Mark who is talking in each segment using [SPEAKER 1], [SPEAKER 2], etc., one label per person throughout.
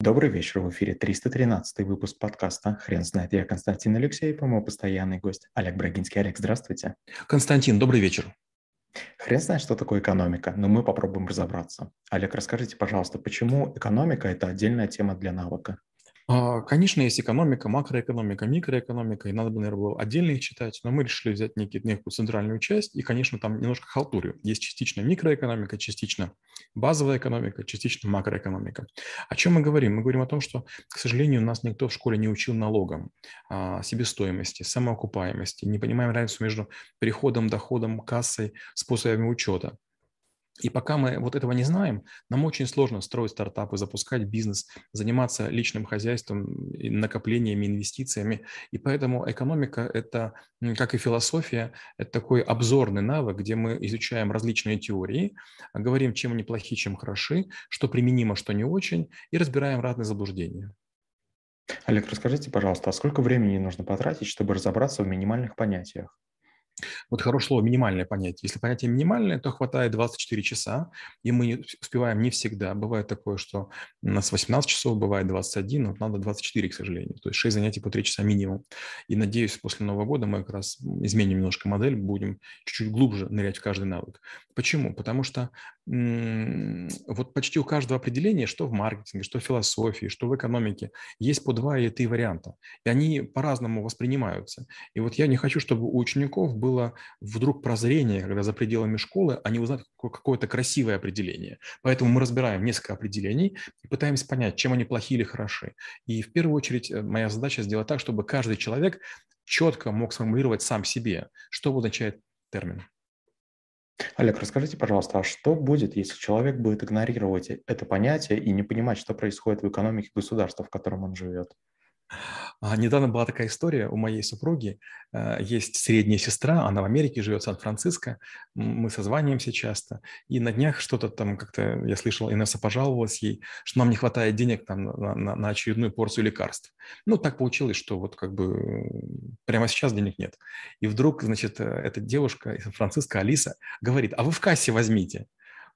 [SPEAKER 1] Добрый вечер, в эфире 313 выпуск подкаста «Хрен знает». Я Константин Алексеев и мой постоянный гость Олег Брагинский. Олег, здравствуйте.
[SPEAKER 2] Константин, добрый вечер.
[SPEAKER 1] Хрен знает, что такое экономика, но мы попробуем разобраться. Олег, расскажите, пожалуйста, почему экономика – это отдельная тема для навыка?
[SPEAKER 2] А, конечно, есть экономика, макроэкономика, микроэкономика, и надо бы, наверное, было отдельно их читать, но мы решили взять некий, некую центральную часть, и, конечно, там немножко халтурю. Есть частично микроэкономика, частично базовая экономика, частично макроэкономика. О чем мы говорим? Мы говорим о том, что, к сожалению, нас никто в школе не учил налогам, а, себестоимости, самоокупаемости, не понимаем разницу между приходом, доходом, кассой, способами учета. И пока мы вот этого не знаем, нам очень сложно строить стартапы, запускать бизнес, заниматься личным хозяйством, накоплениями, инвестициями. И поэтому экономика – это, как и философия, это такой обзорный навык, где мы изучаем различные теории, говорим, чем они плохи, чем хороши, что применимо, что не очень, и разбираем разные заблуждения.
[SPEAKER 1] Олег, расскажите, пожалуйста, а сколько времени нужно потратить, чтобы разобраться в минимальных понятиях?
[SPEAKER 2] Вот хорошее слово «минимальное понятие». Если понятие минимальное, то хватает 24 часа, и мы успеваем не всегда. Бывает такое, что у нас 18 часов, бывает 21, но надо 24, к сожалению. То есть 6 занятий по 3 часа минимум. И надеюсь, после Нового года мы как раз изменим немножко модель, будем чуть-чуть глубже нырять в каждый навык. Почему? Потому что вот почти у каждого определения, что в маркетинге, что в философии, что в экономике, есть по два или три варианта. И они по-разному воспринимаются. И вот я не хочу, чтобы у учеников было вдруг прозрение, когда за пределами школы они узнают какое-то красивое определение. Поэтому мы разбираем несколько определений и пытаемся понять, чем они плохие или хороши. И в первую очередь э, моя задача сделать так, чтобы каждый человек четко мог сформулировать сам себе, что означает термин.
[SPEAKER 1] Олег, расскажите, пожалуйста, а что будет, если человек будет игнорировать это понятие и не понимать, что происходит в экономике государства, в котором он живет?
[SPEAKER 2] А, недавно была такая история у моей супруги. Э, есть средняя сестра, она в Америке живет, Сан-Франциско. Мы созваниваемся часто. И на днях что-то там как-то, я слышал, Инесса пожаловалась ей, что нам не хватает денег там на, на, на очередную порцию лекарств. Ну, так получилось, что вот как бы прямо сейчас денег нет. И вдруг, значит, э, эта девушка из Сан-Франциско, Алиса, говорит, а вы в кассе возьмите.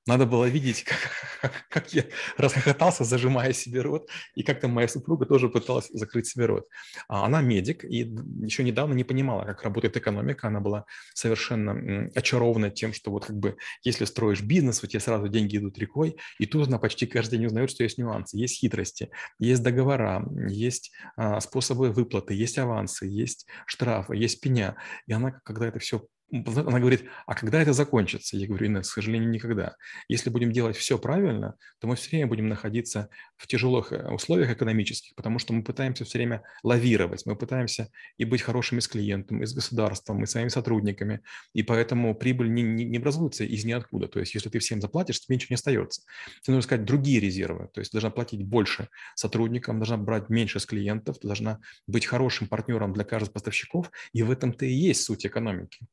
[SPEAKER 2] Надо было видеть, как, как я расхохотался, зажимая себе рот, и как-то моя супруга тоже пыталась закрыть себе рот. А она медик, и еще недавно не понимала, как работает экономика. Она была совершенно очарована тем, что вот как бы если строишь бизнес, у тебя сразу деньги идут рекой, и тут она почти каждый день узнает, что есть нюансы, есть хитрости, есть договора, есть а, способы выплаты, есть авансы, есть штрафы, есть пеня. И она, когда это все она говорит, а когда это закончится? Я говорю, нет, к сожалению, никогда. Если будем делать все правильно, то мы все время будем находиться в тяжелых э, условиях экономических, потому что мы пытаемся все время лавировать, мы пытаемся и быть хорошими с клиентом, и с государством, и своими сотрудниками, и поэтому прибыль не, не, не образуется из ниоткуда. То есть если ты всем заплатишь, тебе ничего не остается. Тебе нужно искать другие резервы, то есть должна платить больше сотрудникам, должна брать меньше с клиентов, должна быть хорошим партнером для каждого поставщиков, и в этом-то и есть суть экономики.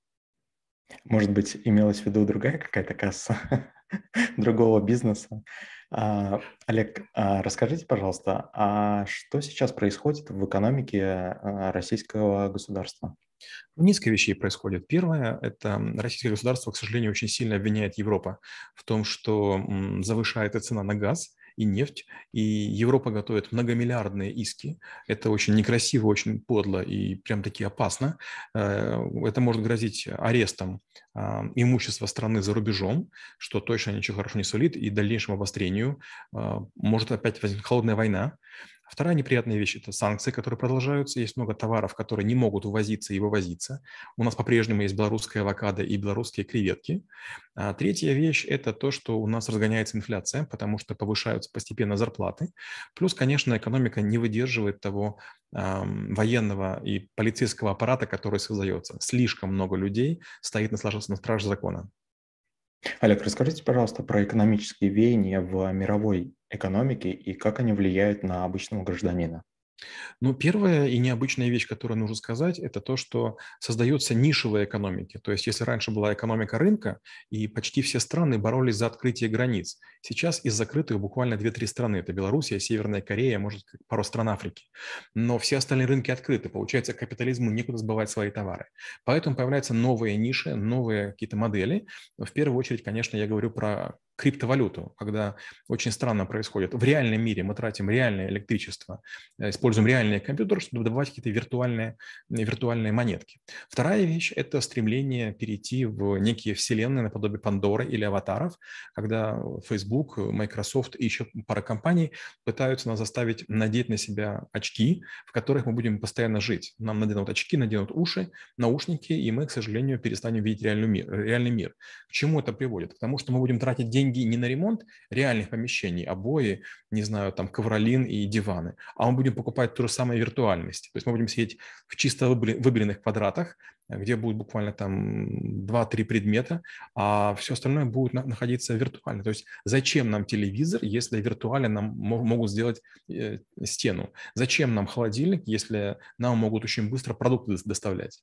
[SPEAKER 1] Может быть, имелась в виду другая какая-то касса другого бизнеса. А, Олег, а расскажите, пожалуйста, а что сейчас происходит в экономике а, российского государства?
[SPEAKER 2] Несколько вещей происходит. Первое – это российское государство, к сожалению, очень сильно обвиняет Европа в том, что завышает цена на газ, и нефть, и Европа готовит многомиллиардные иски. Это очень некрасиво, очень подло и прям таки опасно. Э, это может грозить арестом а, имущества страны за рубежом, что точно ничего хорошего не сулит, и дальнейшему обострению. А, может опять возникнуть холодная война. Вторая неприятная вещь – это санкции, которые продолжаются. Есть много товаров, которые не могут ввозиться и вывозиться. У нас по-прежнему есть белорусская авокадо и белорусские креветки. А третья вещь – это то, что у нас разгоняется инфляция, потому что повышаются постепенно зарплаты. Плюс, конечно, экономика не выдерживает того э, военного и полицейского аппарата, который создается. Слишком много людей стоит на страже закона.
[SPEAKER 1] Олег, расскажите, пожалуйста, про экономические веяния в мировой экономике и как они влияют на обычного гражданина.
[SPEAKER 2] Ну, первая и необычная вещь, которую нужно сказать, это то, что создаются нишевые экономики. То есть, если раньше была экономика рынка, и почти все страны боролись за открытие границ, сейчас из закрытых буквально 2-3 страны. Это Белоруссия, Северная Корея, может, пару стран Африки. Но все остальные рынки открыты. Получается, капитализму некуда сбывать свои товары. Поэтому появляются новые ниши, новые какие-то модели. В первую очередь, конечно, я говорю про криптовалюту, когда очень странно происходит. В реальном мире мы тратим реальное электричество, э, используем реальные компьютеры, чтобы добывать какие-то виртуальные, виртуальные монетки. Вторая вещь – это стремление перейти в некие вселенные наподобие Пандоры или аватаров, когда Facebook, Microsoft и еще пара компаний пытаются нас заставить надеть на себя очки, в которых мы будем постоянно жить. Нам наденут очки, наденут уши, наушники, и мы, к сожалению, перестанем видеть реальный мир. Реальный мир. К чему это приводит? К тому, что мы будем тратить деньги не на ремонт реальных помещений, обои, не знаю, там ковролин и диваны, а мы будем покупать ту же самую виртуальность. То есть мы будем сидеть в чисто выбеленных квадратах, где будет буквально там 2-3 предмета, а все остальное будет находиться виртуально. То есть зачем нам телевизор, если виртуально нам могут сделать э, стену? Зачем нам холодильник, если нам могут очень быстро продукты доставлять?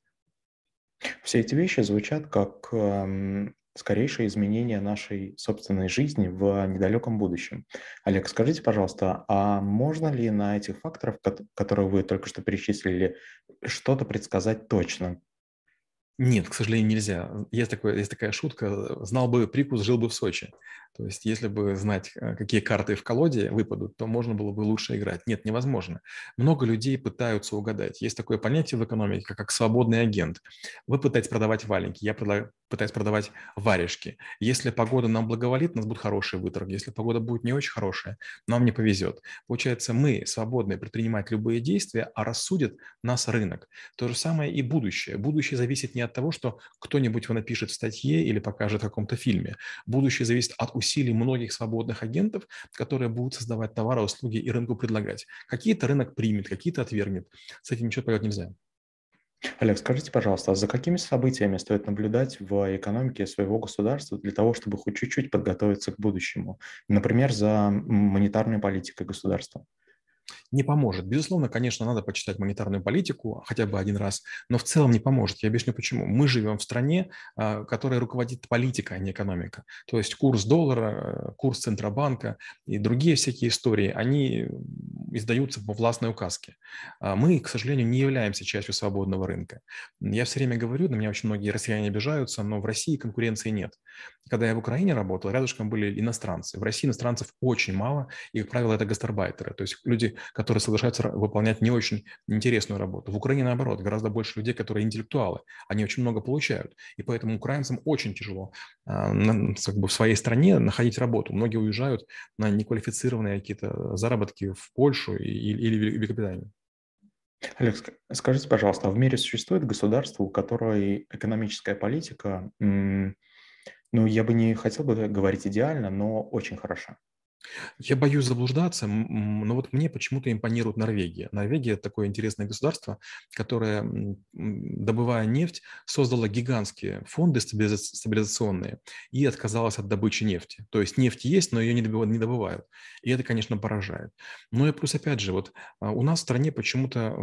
[SPEAKER 1] Все эти вещи звучат как эм, скорейшее изменение нашей собственной жизни в недалеком будущем. Олег, скажите, пожалуйста, а можно ли на этих факторах, которые вы только что перечислили, что-то предсказать точно?
[SPEAKER 2] Нет, к сожалению, нельзя. Есть, такое, есть такая шутка, знал бы прикус, жил бы в Сочи. То есть если бы знать, э, какие карты в колоде выпадут, то можно было бы лучше играть. Нет, невозможно. Много людей пытаются угадать. Есть такое понятие в экономике, как свободный агент. Вы пытаетесь продавать валенки, я пытаюсь продавать варежки. Если погода нам благоволит, у нас будут хорошие выторги. Если погода будет не очень хорошая, нам не повезет. Получается, мы свободны предпринимать любые действия, а рассудит нас рынок. То же самое и будущее. Будущее зависит не от того, что кто-нибудь его напишет в статье или покажет в каком-то фильме. Будущее зависит от усилий многих свободных агентов, которые будут создавать товары, услуги и рынку предлагать. Какие-то рынок примет, какие-то отвергнет. С этим ничего поделать нельзя.
[SPEAKER 1] Олег, скажите, пожалуйста, а за какими событиями стоит наблюдать в экономике своего государства для того, чтобы хоть чуть-чуть подготовиться к будущему? Например, за монетарной политикой государства?
[SPEAKER 2] Не поможет. Безусловно, конечно, надо почитать монетарную политику хотя бы один раз, но в целом не поможет. Я объясню почему. Мы живем в стране, а, которая руководит политика, а не экономика. То есть курс доллара, курс Центробанка и другие всякие истории, они издаются по властной указке. А мы, к сожалению, не являемся частью свободного рынка. Я все время говорю, на меня очень многие россияне обижаются, но в России конкуренции нет. Когда я в Украине работал, рядышком были иностранцы. В России иностранцев очень мало, и, как правило, это гастарбайтеры, то есть люди, которые соглашаются выполнять не очень интересную работу. В Украине, наоборот, гораздо больше людей, которые интеллектуалы. Они очень много получают. И поэтому украинцам очень тяжело а, как бы в своей стране находить работу. Многие уезжают на неквалифицированные какие-то заработки в Польшу или Великобританию.
[SPEAKER 1] Олег, скажите, пожалуйста, а в мире существует государство, у которой экономическая политика, ну, я бы не хотел бы говорить идеально, но очень хороша?
[SPEAKER 2] Я боюсь заблуждаться, но вот мне почему-то импонирует Норвегия. Норвегия – такое интересное государство, которое, добывая нефть, создало гигантские фонды стабилизационные и отказалось от добычи нефти. То есть нефть есть, но ее не добывают. И это, конечно, поражает. Ну и плюс, опять же, вот а, у нас в стране почему-то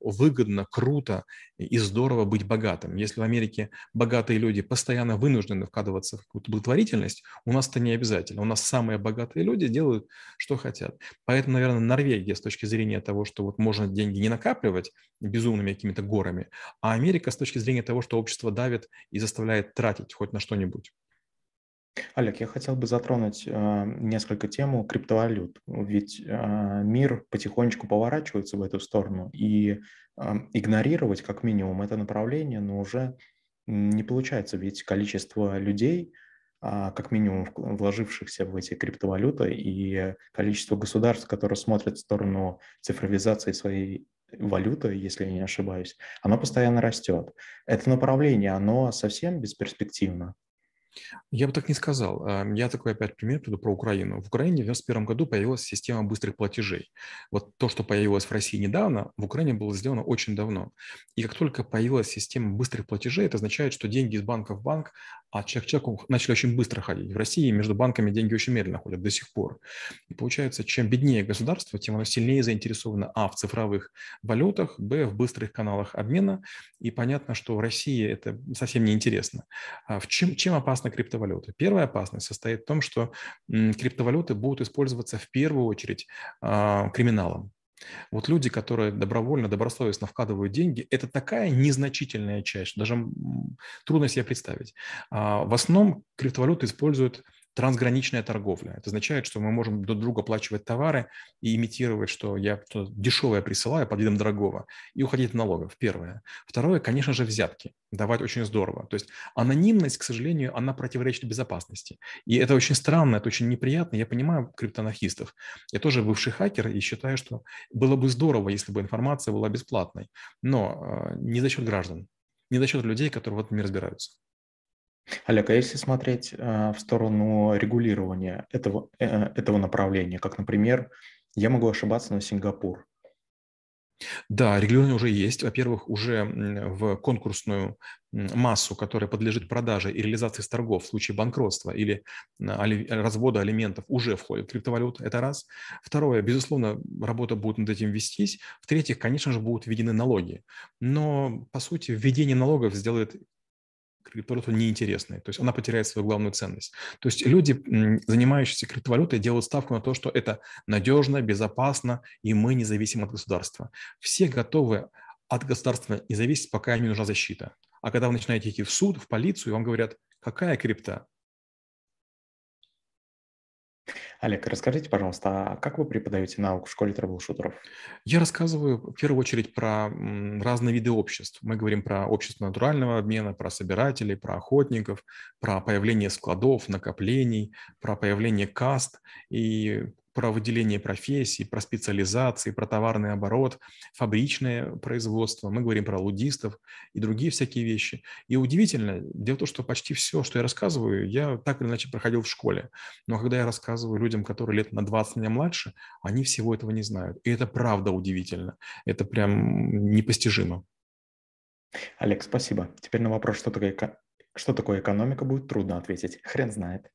[SPEAKER 2] выгодно, круто и здорово быть богатым. Если в Америке богатые люди постоянно вынуждены вкладываться в какую-то благотворительность, у нас это не обязательно. У нас самые богатые богатые люди делают, что хотят. Поэтому, наверное, Норвегия с точки зрения того, что вот можно деньги не накапливать безумными какими-то горами, а Америка с точки зрения того, что общество давит и заставляет тратить хоть на что-нибудь.
[SPEAKER 1] Олег, я хотел бы затронуть э, несколько тему криптовалют, ведь э, мир потихонечку поворачивается в эту сторону, и э, игнорировать как минимум это направление, но уже не получается, ведь количество людей, как минимум вложившихся в эти криптовалюты и количество государств, которые смотрят в сторону цифровизации своей валюты, если я не ошибаюсь, оно постоянно растет. Это направление, оно совсем бесперспективно.
[SPEAKER 2] Я бы так не сказал. Я такой опять пример приду про Украину. В Украине в 1991 году появилась система быстрых платежей. Вот то, что появилось в России недавно, в Украине было сделано очень давно. И как только появилась система быстрых платежей, это означает, что деньги из банка в банк а человек человеку начали очень быстро ходить. В России между банками деньги очень медленно ходят до сих пор. И получается, чем беднее государство, тем оно сильнее заинтересовано, а, в цифровых валютах, б, в быстрых каналах обмена. И понятно, что в России это совсем не интересно. А в чем, чем опасна криптовалюта? Первая опасность состоит в том, что криптовалюты будут использоваться в первую очередь а, криминалом. Вот люди, которые добровольно, добросовестно вкладывают деньги, это такая незначительная часть, даже трудно себе представить. А, в основном криптовалюты используют трансграничная торговля. Это означает, что мы можем друг другу оплачивать товары и имитировать, что я дешевое присылаю под видом дорогого, и уходить от налогов. Первое. Второе, конечно же, взятки. Давать очень здорово. То есть анонимность, к сожалению, она противоречит безопасности. И это очень странно, это очень неприятно. Я понимаю криптоанархистов. Я тоже бывший хакер и считаю, что было бы здорово, если бы информация была бесплатной. Но э, не за счет граждан, не за счет людей, которые в этом не разбираются.
[SPEAKER 1] Олег, а если смотреть э, в сторону регулирования этого, э, этого направления, как, например, я могу ошибаться, но Сингапур.
[SPEAKER 2] Да, регулирование уже есть. Во-первых, уже в конкурсную массу, которая подлежит продаже и реализации с торгов в случае банкротства или развода алиментов, уже входит криптовалюта. Это раз. Второе, безусловно, работа будет над этим вестись. В-третьих, конечно же, будут введены налоги. Но, по сути, введение налогов сделает криптовалюта неинтересной, то есть она потеряет свою главную ценность. То есть люди, занимающиеся криптовалютой, делают ставку на то, что это надежно, безопасно, и мы не зависим от государства. Все готовы от государства не зависеть, пока им не нужна защита. А когда вы начинаете идти в суд, в полицию, вам говорят, какая крипта?
[SPEAKER 1] Олег, расскажите, пожалуйста, а как вы преподаете науку в школе трэблшутеров?
[SPEAKER 2] Я рассказываю в первую очередь про разные виды обществ. Мы говорим про общество натурального обмена, про собирателей, про охотников, про появление складов, накоплений, про появление каст и про выделение профессий, про специализации, про товарный оборот, фабричное производство, мы говорим про лудистов и другие всякие вещи. И удивительно, дело в том, что почти все, что я рассказываю, я так или иначе проходил в школе. Но когда я рассказываю людям, которые лет на 20 меня младше, они всего этого не знают. И это правда удивительно. Это прям непостижимо.
[SPEAKER 1] Олег, спасибо. Теперь на вопрос, что такое, что такое экономика, будет трудно ответить. Хрен знает.